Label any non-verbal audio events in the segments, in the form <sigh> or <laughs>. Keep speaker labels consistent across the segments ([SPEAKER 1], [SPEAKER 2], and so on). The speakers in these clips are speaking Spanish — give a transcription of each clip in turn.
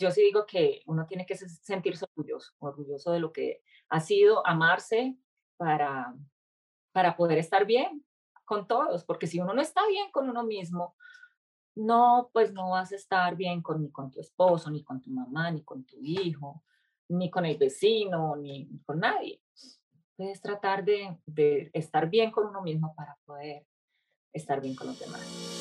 [SPEAKER 1] yo sí digo que uno tiene que sentirse orgulloso, orgulloso de lo que ha sido, amarse para, para poder estar bien con todos, porque si uno no está bien con uno mismo, no, pues no vas a estar bien con, ni con tu esposo, ni con tu mamá, ni con tu hijo, ni con el vecino, ni con nadie. Puedes tratar de, de estar bien con uno mismo para poder estar bien con los demás.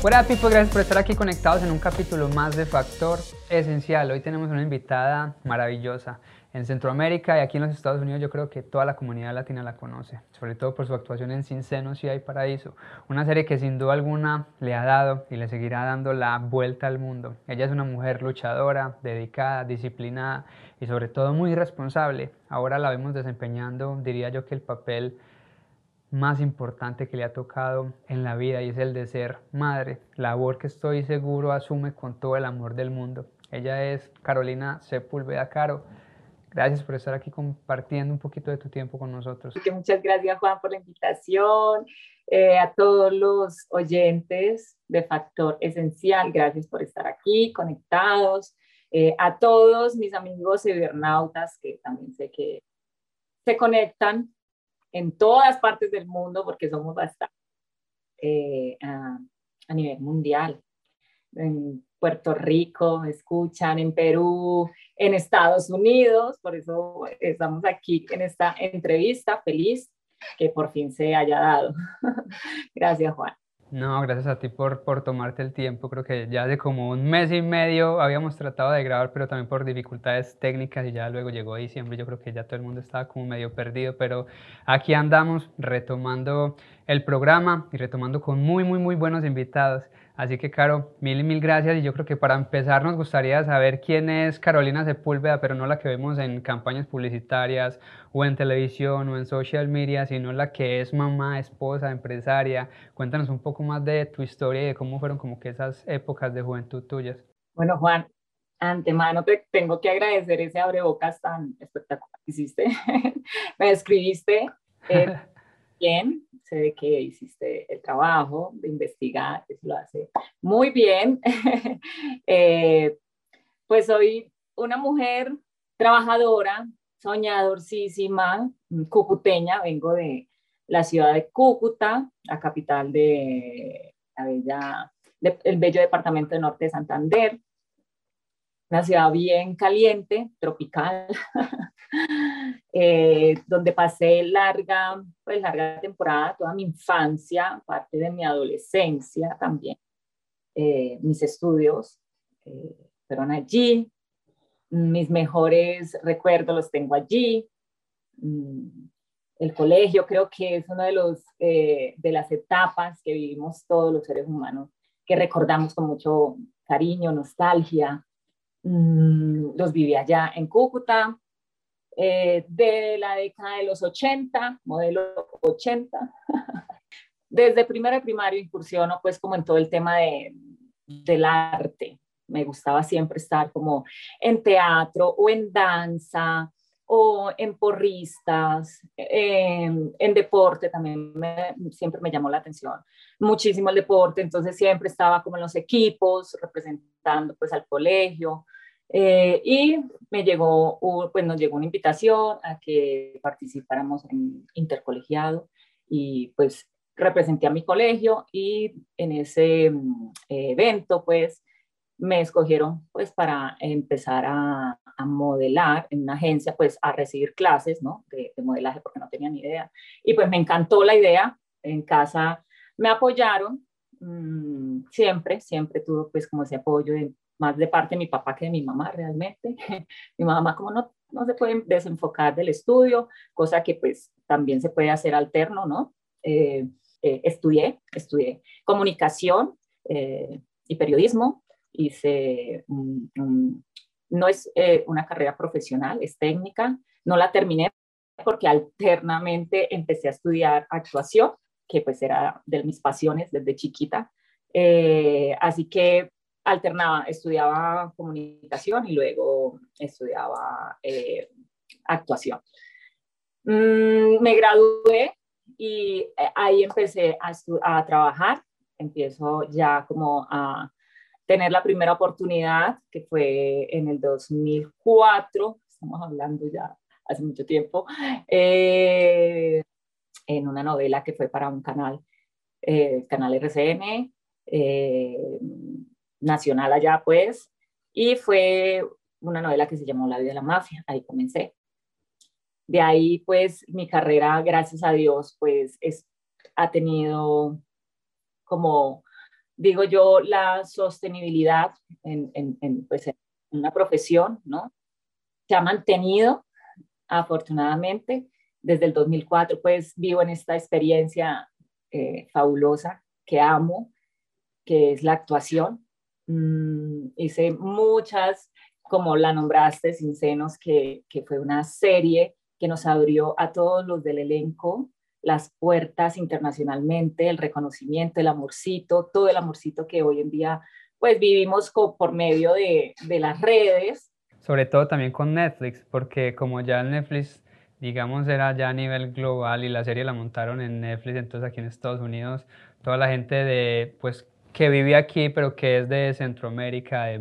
[SPEAKER 2] Hola people, gracias por estar aquí conectados en un capítulo más de Factor Esencial. Hoy tenemos una invitada maravillosa en Centroamérica y aquí en los Estados Unidos yo creo que toda la comunidad latina la conoce, sobre todo por su actuación en Sin Senos y Hay Paraíso, una serie que sin duda alguna le ha dado y le seguirá dando la vuelta al mundo. Ella es una mujer luchadora, dedicada, disciplinada y sobre todo muy responsable. Ahora la vemos desempeñando, diría yo que el papel más importante que le ha tocado en la vida y es el de ser madre, labor que estoy seguro asume con todo el amor del mundo. Ella es Carolina Sepúlveda Caro. Gracias por estar aquí compartiendo un poquito de tu tiempo con nosotros.
[SPEAKER 1] Muchas gracias Juan por la invitación. Eh, a todos los oyentes de Factor Esencial, gracias por estar aquí conectados. Eh, a todos mis amigos cibernautas que también sé que se conectan en todas partes del mundo, porque somos bastante eh, a, a, nivel mundial. En Puerto Rico escuchan, en Perú, en Estados Unidos, por eso estamos aquí en esta entrevista, feliz que por fin se haya dado. <laughs> Gracias, Juan.
[SPEAKER 2] No, gracias a ti por, por tomarte el tiempo. Creo que ya hace como un mes y medio habíamos tratado de grabar, pero también por dificultades técnicas y ya luego llegó diciembre. Yo creo que ya todo el mundo estaba como medio perdido, pero aquí andamos retomando el programa y retomando con muy, muy, muy buenos invitados. Así que, Caro, mil y mil gracias. Y yo creo que para empezar nos gustaría saber quién es Carolina Sepúlveda, pero no la que vemos en campañas publicitarias o en televisión o en social media, sino la que es mamá, esposa, empresaria. Cuéntanos un poco más de tu historia y de cómo fueron como que esas épocas de juventud tuyas.
[SPEAKER 1] Bueno, Juan, antemano te tengo que agradecer ese abrebocas tan espectacular que hiciste. <laughs> Me escribiste eh, <laughs> bien, sé de que hiciste el trabajo de investigar, eso lo hace muy bien. <laughs> Eh, pues soy una mujer trabajadora, soñadorcísima, cucuteña, vengo de la ciudad de Cúcuta, la capital de el bello departamento de norte de Santander una ciudad bien caliente, tropical, <laughs> eh, donde pasé larga, pues larga temporada, toda mi infancia, parte de mi adolescencia también. Eh, mis estudios eh, fueron allí, mis mejores recuerdos los tengo allí. Mm, el colegio creo que es una de, los, de las etapas que vivimos todos los seres humanos, que recordamos con mucho cariño, nostalgia, los viví allá en Cúcuta, eh, de la década de los 80, modelo 80. <laughs> Desde primero de primario incursiono pues como en todo el tema de, del arte. Me gustaba siempre estar como en teatro o en danza o en porristas, en, en deporte también siempre me llamó la atención muchísimo el deporte, entonces siempre estaba como en los equipos representando pues al colegio eh, y me llegó, pues nos llegó una invitación a que participáramos en intercolegiado y pues representé a mi colegio y en ese mm, evento pues me escogieron pues para empezar a, a, modelar en una agencia pues a recibir clases ¿no? de, de, modelaje porque no tenía ni idea y pues me encantó la idea en casa me apoyaron mmm, siempre siempre tuve pues como ese apoyo de más de parte de mi papá que de mi mamá realmente. <laughs> mi mamá como no, no se puede desenfocar del estudio, cosa que pues también se puede hacer alterno, ¿no? Eh, eh, estudié, estudié comunicación eh, y periodismo, hice, no es una carrera profesional, es técnica, no la terminé porque alternamente empecé a estudiar actuación, que pues era de mis pasiones desde chiquita. así que alternaba, estudiaba comunicación y luego estudiaba eh, actuación. Mm, me gradué y eh, ahí empecé a, trabajar empiezo ya como a tener la primera oportunidad, que fue en el 2004, estamos hablando ya hace mucho tiempo, eh, en una novela que fue para un canal, eh, canal RCN, eh, nacional allá pues, y fue una novela que se llamó La vida de la mafia, ahí comencé. De ahí pues mi carrera, gracias a Dios, pues es, ha tenido como, digo yo, la sostenibilidad en, en, pues, una profesión, ¿no? Se ha mantenido, afortunadamente. Desde el 2004, pues vivo en esta experiencia eh, fabulosa que amo, que es la actuación. Mm, hice muchas, como la nombraste, Sin Senos, que, que fue una serie que nos abrió a todos los del elenco las puertas internacionalmente, el reconocimiento, el amorcito, todo el amorcito que hoy en día pues vivimos por medio de, de, las redes.
[SPEAKER 2] Sobre todo también con Netflix, porque como ya Netflix, digamos, era ya a nivel global y la serie la montaron en Netflix, entonces aquí en Estados Unidos, toda la gente de, pues, que vive aquí, pero que es de Centroamérica, de,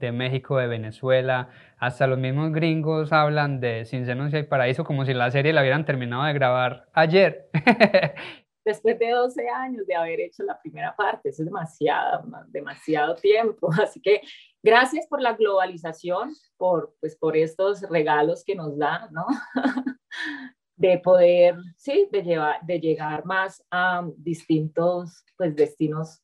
[SPEAKER 2] de México, de Venezuela, hasta los mismos gringos hablan de Sin Senos y Paraíso como si la serie la hubieran terminado de grabar ayer. <laughs>
[SPEAKER 1] Después de 12 años de haber hecho la primera parte, eso es demasiado, demasiado tiempo. <laughs> Así que gracias por la globalización, por, pues, por estos regalos que nos da, ¿no? <laughs> de poder, sí, de, llevar, de llegar más a distintos pues, destinos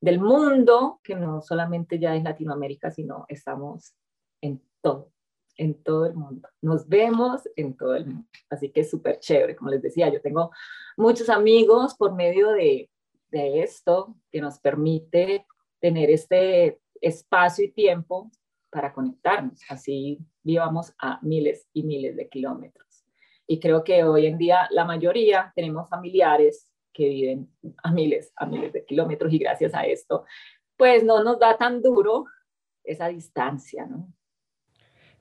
[SPEAKER 1] del mundo, que no solamente ya es Latinoamérica, sino estamos en todo, en todo el mundo. Nos vemos en todo el mundo. Así que es súper chévere, como les decía, yo tengo muchos amigos por medio de, de esto que nos permite tener este espacio y tiempo para conectarnos. Así vivamos a miles y miles de kilómetros. Y creo que hoy en día la mayoría tenemos familiares que viven a miles, a miles de kilómetros y gracias a esto, pues no nos da tan duro esa distancia, ¿no?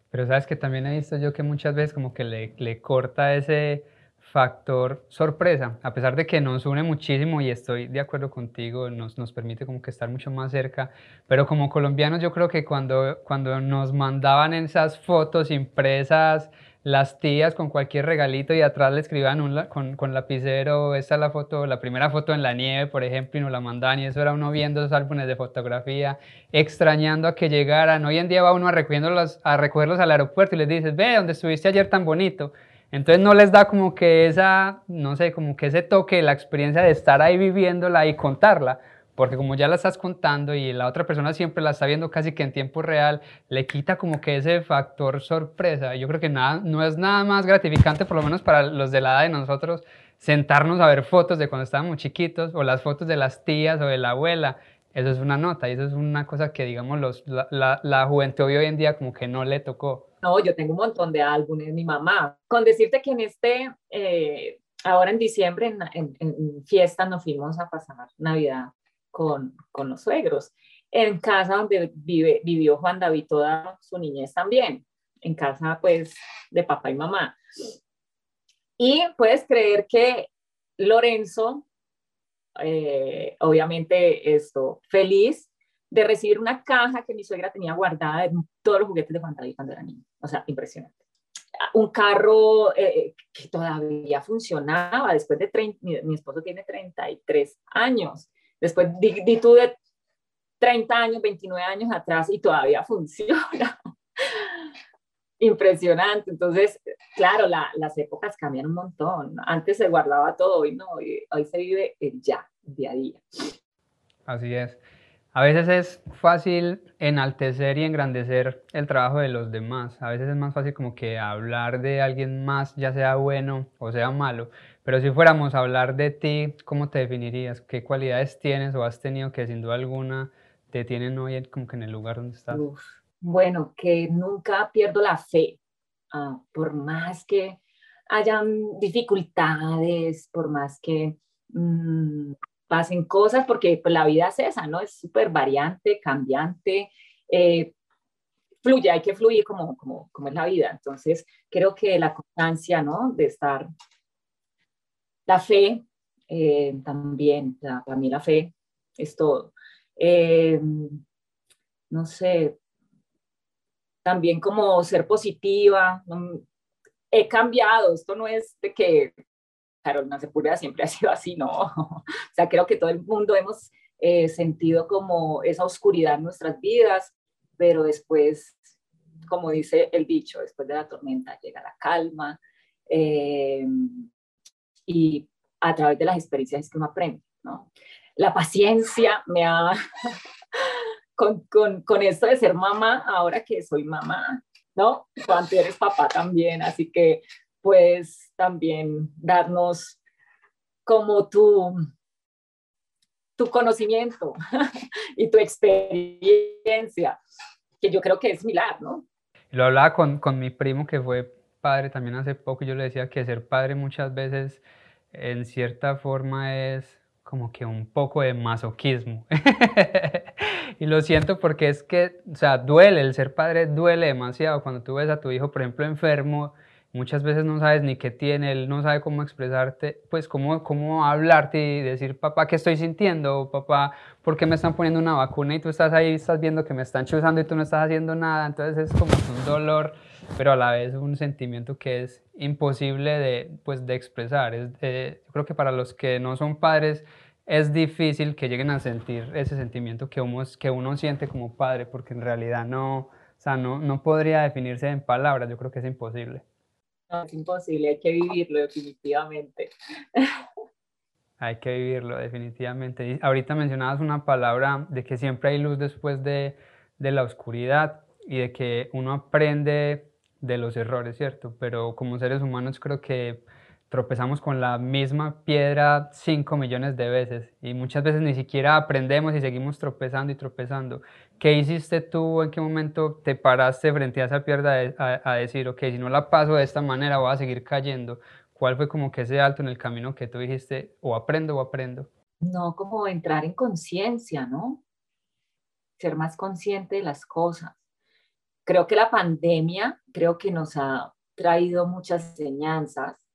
[SPEAKER 2] Pero sabes que también he visto yo que muchas veces como que le, le corta ese factor sorpresa, a pesar de que nos une muchísimo y estoy de acuerdo contigo, nos, nos permite como que estar mucho más cerca, pero como colombianos yo creo que cuando, cuando nos mandaban esas fotos impresas las tías con cualquier regalito y atrás le escriban un, con, con, lapicero, esta es la foto, la primera foto en la nieve, por ejemplo, y nos la mandaban y eso era uno viendo esos álbumes de fotografía, extrañando a que llegaran. Hoy en día va uno a recogerlos, a recogerlos al aeropuerto y les dices, ve, donde estuviste ayer tan bonito. Entonces no les da como que esa, no sé, como que ese toque, la experiencia de estar ahí viviéndola y contarla porque como ya la estás contando y la otra persona siempre la está viendo casi que en tiempo real, le quita como que ese factor sorpresa. Yo creo que nada, no es nada más gratificante, por lo menos para los de la edad de nosotros, sentarnos a ver fotos de cuando estábamos chiquitos o las fotos de las tías o de la abuela. Eso es una nota y eso es una cosa que, digamos, los, la, la, juventud hoy en día como que no le tocó.
[SPEAKER 1] No, yo tengo un montón de álbumes, mi mamá. Con decirte que en este, eh, ahora en diciembre, en, en, en nos fuimos a pasar Navidad con, con los suegros. En casa donde vive, vivió Juan David toda su niñez también, en casa pues de papá y mamá. Y puedes creer que Lorenzo, eh, obviamente esto, feliz de recibir una caja que mi suegra tenía guardada de todos los juguetes de Juan David cuando era niño. O sea, impresionante. Un carro eh, que todavía funcionaba después de 30, mi, mi, esposo tiene 33 años Después di, tú de 30 años, 29 años atrás y todavía funciona. <laughs> Impresionante. Entonces, claro, las épocas cambian un montón. Antes se guardaba todo, hoy no, hoy, hoy se vive el ya, día a día.
[SPEAKER 2] Así es. A veces es fácil enaltecer y engrandecer el trabajo de los demás. A veces es más fácil como que hablar de alguien más, ya sea bueno o sea malo. Pero si fuéramos a hablar de ti, ¿cómo te definirías? ¿Qué cualidades tienes o has tenido que sin duda alguna te tienen hoy como que en el lugar donde estás?
[SPEAKER 1] bueno, que nunca pierdo la fe. Ah, por más que hayan dificultades, por más que... Mm, pasen cosas, porque pues, la vida es esa, ¿no? Es súper variante, cambiante, eh, fluye, hay que fluir como, como, como es la vida. Entonces, creo que la constancia, ¿no? De estar, la fe, eh, también, para mí la fe es todo. Eh, no sé, también como ser positiva. He cambiado, esto no es de que Carolina Sepúlveda siempre ha sido así, no. <laughs> O sea, creo que todo el mundo hemos eh, sentido como esa oscuridad en nuestras vidas, pero después, como dice el dicho, después de la tormenta llega la calma. Eh, y a través de las experiencias es que uno aprende, ¿no? La paciencia me ha, <laughs> con, con, con, esto de ser mamá, ahora que soy mamá, ¿no? Cuando eres papá también, así que pues también darnos como tu, tu conocimiento <laughs> y tu experiencia, que yo creo que es similar, ¿no?
[SPEAKER 2] Lo hablaba con, con mi primo que fue padre también hace poco y yo le decía que ser padre muchas veces en cierta forma es como que un poco de masoquismo. <laughs> y lo siento porque es que, o sea, duele, el ser padre duele demasiado. Cuando tú ves a tu hijo, por ejemplo, enfermo, muchas veces no sabes ni qué tiene, él no sabe cómo expresarte, pues cómo, cómo hablarte y decir, papá, ¿qué estoy sintiendo? Papá, ¿por qué me están poniendo una vacuna? Y tú estás ahí, estás viendo que me están chuzando y tú no estás haciendo nada. Entonces es como un dolor, pero a la vez un sentimiento que es imposible de, pues, de expresar. Es, eh, yo creo que para los que no son padres es difícil que lleguen a sentir ese sentimiento que uno, que uno siente como padre, porque en realidad no, o sea, no, no podría definirse en palabras, yo creo que es imposible.
[SPEAKER 1] No, es imposible, hay que vivirlo definitivamente. <laughs>
[SPEAKER 2] Hay que vivirlo definitivamente. Ahorita mencionabas una palabra de que siempre hay luz después de, de la oscuridad y de que uno aprende de los errores, ¿cierto? Pero como seres humanos creo que tropezamos con la misma piedra 5 millones de veces y muchas veces ni siquiera aprendemos y seguimos tropezando y tropezando. ¿Qué hiciste tú? ¿En qué momento te paraste frente a esa piedra a, decir, ok, si no la paso de esta manera voy a seguir cayendo? ¿Cuál fue como que ese alto en el camino que tú dijiste, o aprendo o aprendo?
[SPEAKER 1] No, como entrar en conciencia, ¿no? Ser más consciente de las cosas. Creo que la pandemia, creo que nos ha traído muchas enseñanzas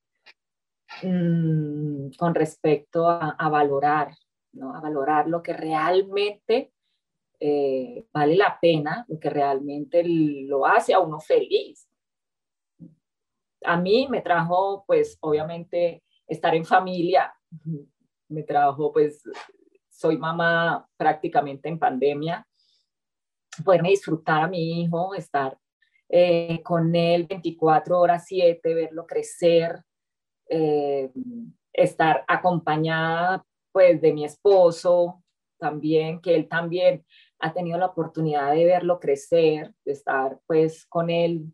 [SPEAKER 1] Mm, con respecto a, valorar, ¿no? a valorar lo que realmente eh, vale la pena, lo que realmente lo hace a uno feliz. A mí me trajo, pues, obviamente, estar en familia, me trajo, pues, soy mamá prácticamente en pandemia, poderme disfrutar a mi hijo, estar eh, con él 24 horas 7, verlo crecer, eh, estar acompañada pues de mi esposo también, que él también ha tenido la oportunidad de verlo crecer, de estar pues con él,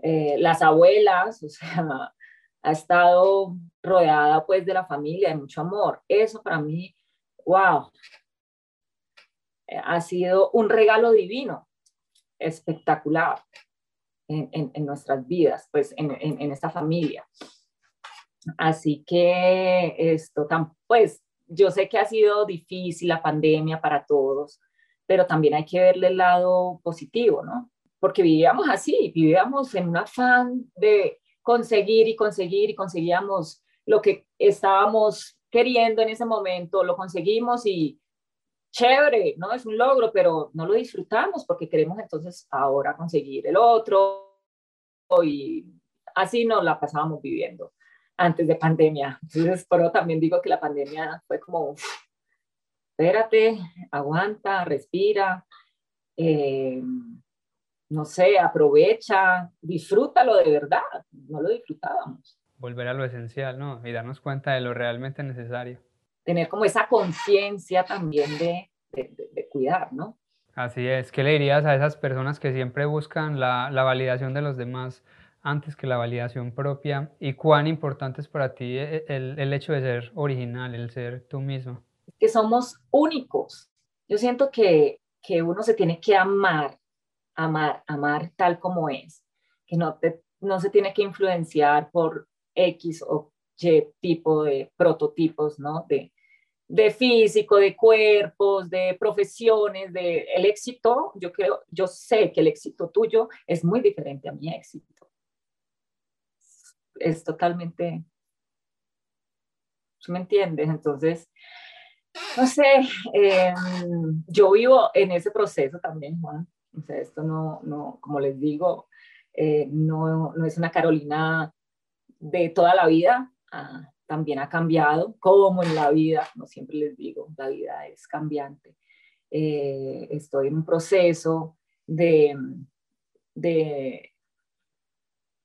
[SPEAKER 1] eh, las abuelas, o sea, ha estado rodeada pues de la familia, de mucho amor. Eso para mí, wow, ha sido un regalo divino, espectacular en, en, nuestras vidas, pues en, en esta familia. Así que esto, pues yo sé que ha sido difícil la pandemia para todos, pero también hay que verle el lado positivo, ¿no? Porque vivíamos así, vivíamos en un afán de conseguir y conseguir y conseguíamos lo que estábamos queriendo en ese momento, lo conseguimos y chévere, ¿no? Es un logro, pero no lo disfrutamos porque queremos entonces ahora conseguir el otro y así nos la pasábamos viviendo antes de pandemia. Entonces, pero también digo que la pandemia fue como, espérate, aguanta, respira, eh, no sé, aprovecha, disfrútalo de verdad, no lo disfrutábamos.
[SPEAKER 2] Volver a lo esencial, ¿no? Y darnos cuenta de lo realmente necesario.
[SPEAKER 1] Tener como esa conciencia también de, de, cuidar, ¿no?
[SPEAKER 2] Así es, ¿qué le dirías a esas personas que siempre buscan la, la validación de los demás? Antes que la validación propia y cuán importante es para ti e, e, el, el hecho de ser original, el ser tú mismo.
[SPEAKER 1] Que somos únicos. Yo siento que, que uno se tiene que amar, amar, amar tal como es, que no, te, no se tiene que influenciar por X o Y tipo de prototipos, ¿no? De, de físico, de cuerpos, de profesiones, de el éxito, yo creo, yo sé que el éxito tuyo es muy diferente a mi éxito es totalmente, ¿me entiendes? Entonces, no sé, em, yo vivo en ese proceso también, Juan. O sea, esto no, no como les digo, eh, no, no, es una Carolina de toda la vida, ah, también ha cambiado, como en la vida, como siempre les digo, la vida es cambiante. Eh, estoy en un proceso de, de,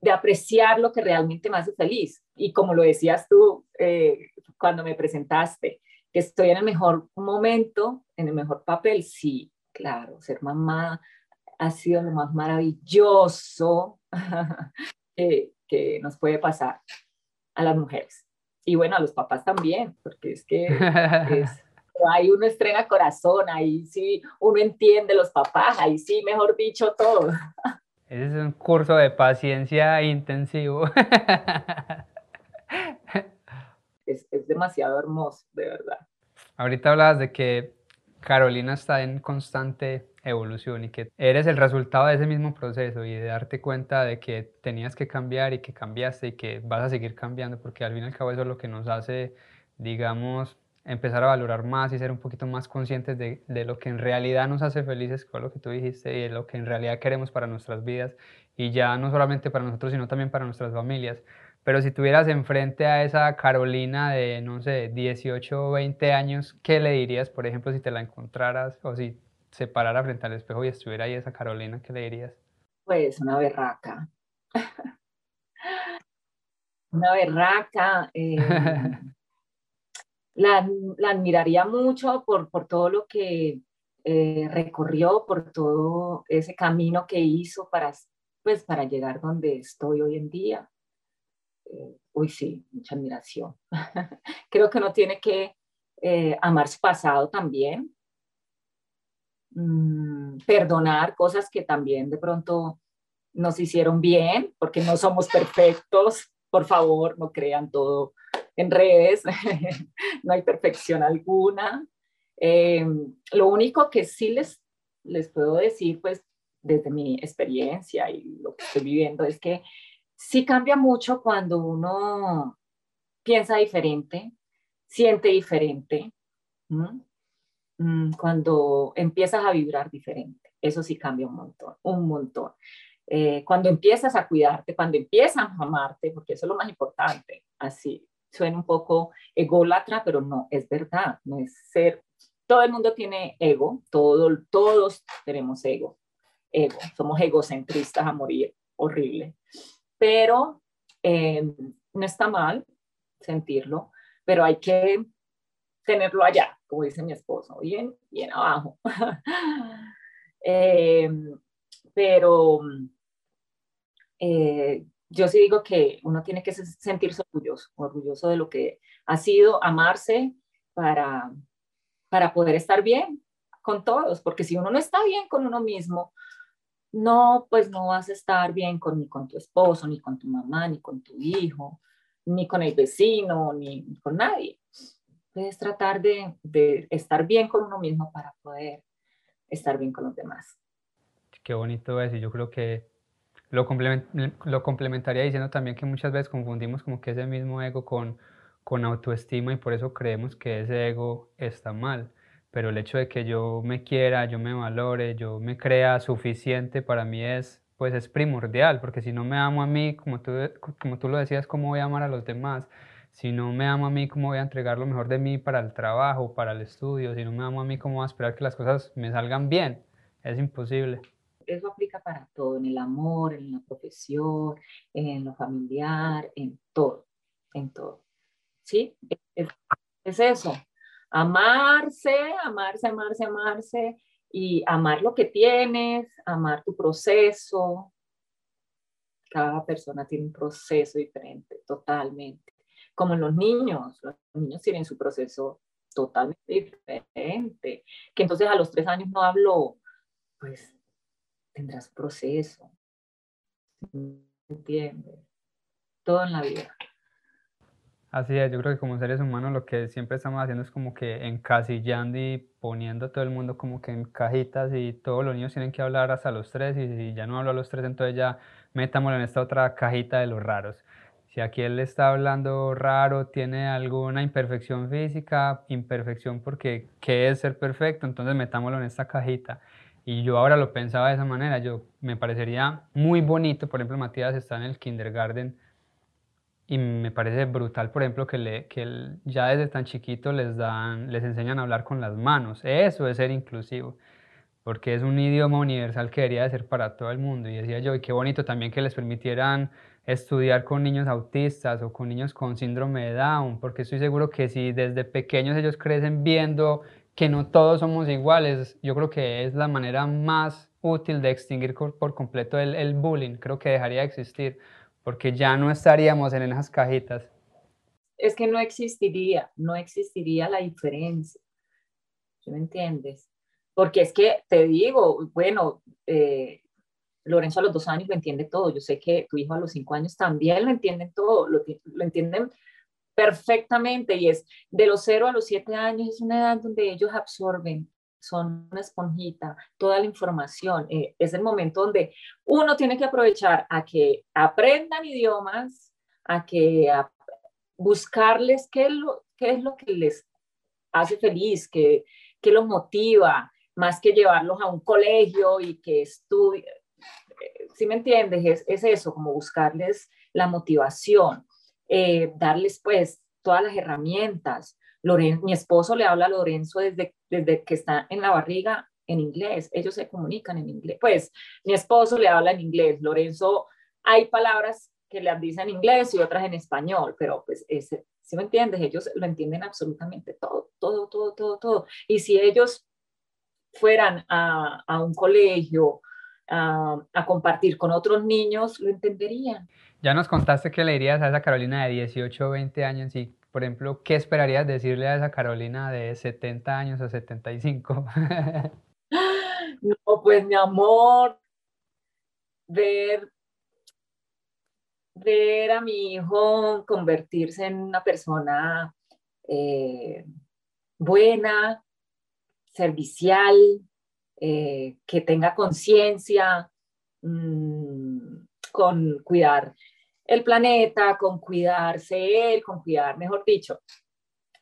[SPEAKER 1] de, apreciar lo que realmente me hace feliz. Y como lo decías tú eh, cuando me presentaste, que estoy en el mejor momento, en el mejor papel, sí, claro, ser mamá ha sido lo más maravilloso <laughs> que, que nos puede pasar a las mujeres. Y bueno, a los papás también, porque es que es, <laughs> ahí uno estrena corazón, ahí sí uno entiende los papás, ahí sí, mejor dicho, todo.
[SPEAKER 2] Ese es un curso de paciencia intensivo.
[SPEAKER 1] Es, es demasiado hermoso, de verdad.
[SPEAKER 2] Ahorita hablabas de que Carolina está en constante evolución y que eres el resultado de ese mismo proceso y de darte cuenta de que tenías que cambiar y que cambiaste y que vas a seguir cambiando porque al fin y al cabo eso es lo que nos hace, digamos, empezar a valorar más y ser un poquito más conscientes de, de, lo que en realidad nos hace felices, con lo que tú dijiste, y de lo que en realidad queremos para nuestras vidas, y ya no solamente para nosotros, sino también para nuestras familias. Pero si tuvieras enfrente a esa Carolina de, no sé, 18 o 20 años, ¿qué le dirías, por ejemplo, si te la encontraras o si se parara frente al espejo y estuviera ahí esa Carolina, ¿qué le dirías?
[SPEAKER 1] Pues una berraca. <laughs> una berraca. Eh, <laughs> la, admiraría mucho por, por todo lo que eh, recorrió, por todo ese camino que hizo para, pues, para llegar donde estoy hoy en día. Eh, uy, sí, mucha admiración. <laughs> Creo que uno tiene que eh, amar su pasado también, mm, perdonar cosas que también de pronto nos hicieron bien, porque no somos perfectos, por favor, no crean todo en redes, <laughs> no hay perfección alguna. Eh, lo único que sí les, les puedo decir, pues desde mi experiencia y lo que estoy viviendo, es que sí cambia mucho cuando uno piensa diferente, siente diferente, mm, cuando empiezas a vibrar diferente. Eso sí cambia un montón, un montón. Eh, cuando empiezas a cuidarte, cuando empiezas a amarte, porque eso es lo más importante, así suena un poco ególatra, pero no, es verdad, no es ser, todo el mundo tiene ego, todo, todos tenemos ego, ego, somos egocentristas a morir, horrible, pero eh, no está mal sentirlo, pero hay que tenerlo allá, como dice mi esposo, bien, bien abajo. <laughs> Eh, pero eh, yo sí digo que uno tiene que sentirse orgulloso, orgulloso de lo que ha sido, amarse para, para poder estar bien con todos, porque si uno no está bien con uno mismo, no, pues no vas a estar bien con, ni con tu esposo, ni con tu mamá, ni con tu hijo, ni con el vecino, ni, con nadie. Puedes tratar de, de estar bien con uno mismo para poder estar bien con los demás.
[SPEAKER 2] Qué bonito es, y yo creo que lo, lo complementaría diciendo también que muchas veces confundimos como que ese mismo ego con, con autoestima y por eso creemos que ese ego está mal. Pero el hecho de que yo me quiera, yo me valore, yo me crea suficiente para mí es, pues es primordial, porque si no me amo a mí, como tú, como tú lo decías, ¿cómo voy a amar a los demás? Si no me amo a mí, ¿cómo voy a entregar lo mejor de mí para el trabajo, para el estudio? Si no me amo a mí, ¿cómo voy a esperar que las cosas me salgan bien? Es imposible
[SPEAKER 1] eso aplica para todo, en el amor, en la profesión, en lo familiar, en todo, en todo. ¿Sí? Es, eso, amarse, amarse, amarse, amarse y amar lo que tienes, amar tu proceso. Cada persona tiene un proceso diferente, totalmente. Como los niños, los niños tienen su proceso totalmente diferente. Que entonces a los tres años no hablo, pues tendrás proceso. ¿Entiendes? Todo en la vida.
[SPEAKER 2] Así es, yo creo que como seres humanos lo que siempre estamos haciendo es como que encasillando y poniendo todo el mundo como que en cajitas y todos los niños tienen que hablar hasta los tres y si ya no hablo a los tres entonces ya metámoslo en esta otra cajita de los raros. Si aquí él está hablando raro, tiene alguna imperfección física, imperfección porque ¿qué es ser perfecto? Entonces metámoslo en esta cajita. Y yo ahora lo pensaba de esa manera, yo me parecería muy bonito, por ejemplo, Matías está en el kindergarten y me parece brutal, por ejemplo, que, le, que ya desde tan chiquito les, dan, les enseñan a hablar con las manos. Eso es ser inclusivo, porque es un idioma universal que debería de ser para todo el mundo. Y decía yo, y qué bonito también que les permitieran estudiar con niños autistas o con niños con síndrome de Down, porque estoy seguro que si desde pequeños ellos crecen viendo que no todos somos iguales, yo creo que es la manera más útil de extinguir por completo el, bullying, creo que dejaría de existir, porque ya no estaríamos en esas cajitas.
[SPEAKER 1] Es que no existiría, no existiría la diferencia, ¿me entiendes? Porque es que te digo, bueno, eh, Lorenzo a los dos años lo entiende todo. Yo sé que tu hijo a los cinco años también lo entienden todo, lo, entienden perfectamente y es de los cero a los siete años, es una edad donde ellos absorben, son una esponjita, toda la información. Eh, es el momento donde uno tiene que aprovechar a que aprendan idiomas, a que buscarles qué es, lo, qué es lo que les hace feliz, qué, qué los motiva, más que llevarlos a un colegio y que estudien si me entiendes? Es, es, eso, como buscarles la motivación, eh, darles pues todas las herramientas. Loren, mi esposo le habla a Lorenzo desde, desde que está en la barriga en inglés, ellos se comunican en inglés. Pues mi esposo le habla en inglés, Lorenzo, hay palabras que le dicen en inglés y otras en español, pero pues ese, si me entiendes? Ellos lo entienden absolutamente todo, todo, todo, todo, todo. Y si ellos fueran a, a un colegio a, compartir con otros niños, lo entenderían.
[SPEAKER 2] Ya nos contaste que le dirías a esa Carolina de 18 o 20 años y, por ejemplo, ¿qué esperarías decirle a esa Carolina de 70 años o 75? <laughs>
[SPEAKER 1] no, pues mi amor, ver, ver a mi hijo convertirse en una persona eh, buena, servicial, eh, que tenga conciencia mm, con cuidar el planeta, con cuidarse él, con cuidar, mejor dicho,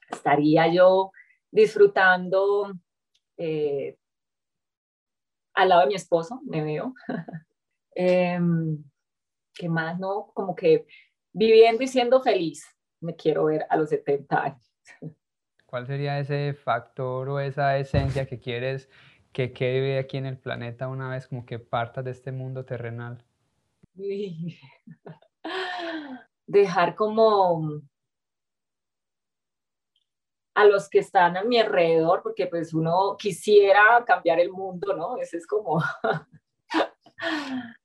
[SPEAKER 1] estaría yo disfrutando eh, al lado de mi esposo, me veo. <laughs> Em, ¿Qué más? No, como que viviendo y siendo feliz, me quiero ver a los 70 años.
[SPEAKER 2] ¿Cuál sería ese factor o esa esencia que quieres que quede aquí en el planeta una vez como que partas de este mundo terrenal? <laughs>
[SPEAKER 1] Dejar como a los que están a mi alrededor, porque pues uno quisiera cambiar el mundo, ¿no? Ese es como <laughs>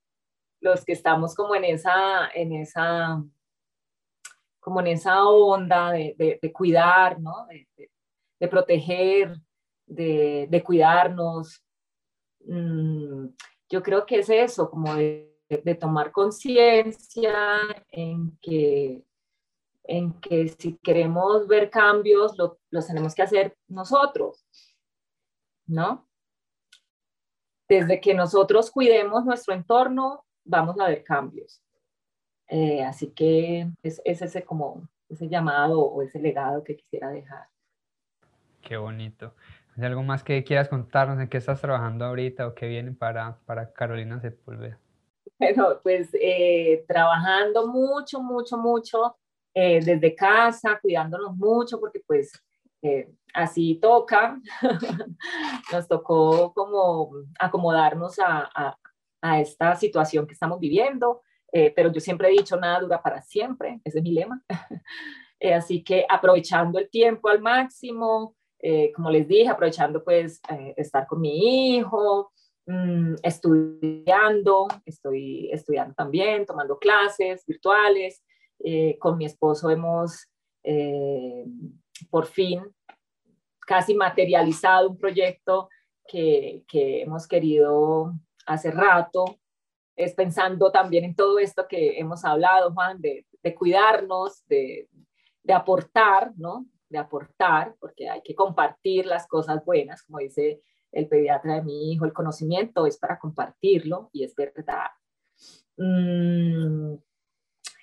[SPEAKER 1] los que estamos como en esa, en esa, como en esa onda de, cuidar, ¿no? de proteger, de, cuidarnos. Mm, yo creo que es eso, como de, tomar conciencia en que, en que si queremos ver cambios, lo, los tenemos que hacer nosotros, ¿no? Desde que nosotros cuidemos nuestro entorno, vamos a ver cambios. Eh, así que es, es, ese como ese llamado o ese legado que quisiera dejar.
[SPEAKER 2] Qué bonito. ¿Hay algo más que quieras contarnos? ¿En qué estás trabajando ahorita o qué viene para, para Carolina Sepúlveda? <laughs>
[SPEAKER 1] Bueno, pues eh, trabajando mucho, mucho, mucho eh, desde casa, cuidándonos mucho, porque pues eh, así toca. <laughs> Nos tocó como acomodarnos a, a, a, esta situación que estamos viviendo, pero yo siempre he dicho, nada dura para siempre, ese es mi lema. <laughs> así que aprovechando el tiempo al máximo, eh, como les dije, aprovechando pues eh, estar con mi hijo, mm, estudiando, estoy estudiando también, tomando clases virtuales. Eh, con mi esposo hemos por fin casi materializado un proyecto que, que hemos querido hace rato, es pensando también en todo esto que hemos hablado, Juan, de, de cuidarnos, de, de, aportar, ¿no? De aportar, porque hay que compartir las cosas buenas, como dice el pediatra de mi hijo, el conocimiento es para compartirlo y es verdad. Mm,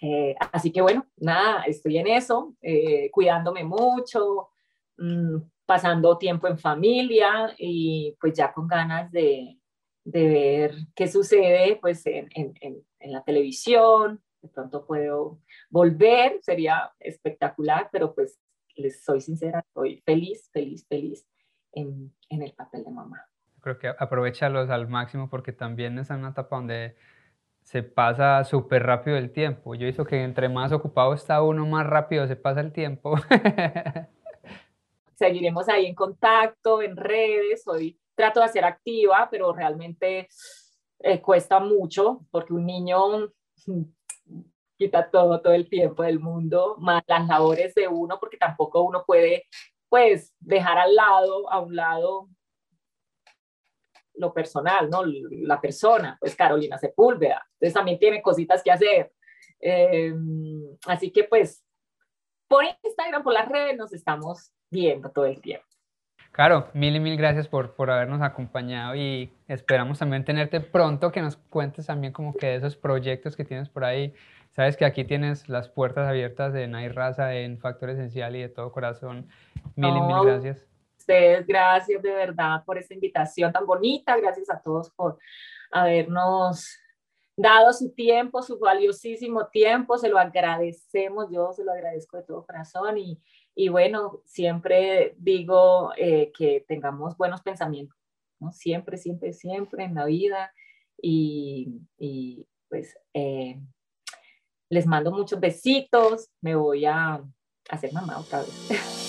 [SPEAKER 1] Eh, así que bueno, nada, estoy en eso, eh, cuidándome mucho, mm, pasando tiempo en familia y pues ya con ganas de, de ver qué sucede pues en, en, en, la televisión, de pronto puedo volver, sería espectacular, pero pues les soy sincera, estoy feliz, feliz, feliz en, en el papel de mamá.
[SPEAKER 2] Creo que aprovechalos al máximo porque también es una etapa donde se pasa súper rápido el tiempo. Yo hizo que entre más ocupado está uno, más rápido se pasa el tiempo. <laughs>
[SPEAKER 1] Seguiremos ahí en contacto, en redes. Hoy trato de ser activa, pero realmente eh, cuesta mucho porque un niño quita todo, todo el tiempo del mundo, más las labores de uno, porque tampoco uno puede, pues, dejar al lado, a un lado lo personal, ¿no? La persona, pues Carolina Sepúlveda. Entonces también tiene cositas que hacer. Eh, así que pues por Instagram, por las redes, nos estamos viendo todo el tiempo.
[SPEAKER 2] Claro, mil y mil gracias por, por habernos acompañado y esperamos también tenerte pronto, que nos cuentes también como que de esos proyectos que tienes por ahí. Sabes que aquí tienes las puertas abiertas en Hay Raza, en Factor Esencial y de todo corazón. Mil y mil gracias
[SPEAKER 1] ustedes, gracias de verdad por esta invitación tan bonita, gracias a todos por habernos dado su tiempo, su valiosísimo tiempo, se lo agradecemos, yo se lo agradezco de todo corazón y, y bueno, siempre digo eh, que tengamos buenos pensamientos. Siempre, siempre, siempre en la vida y, y pues eh, les mando muchos besitos, me voy a hacer mamá otra vez. <laughs>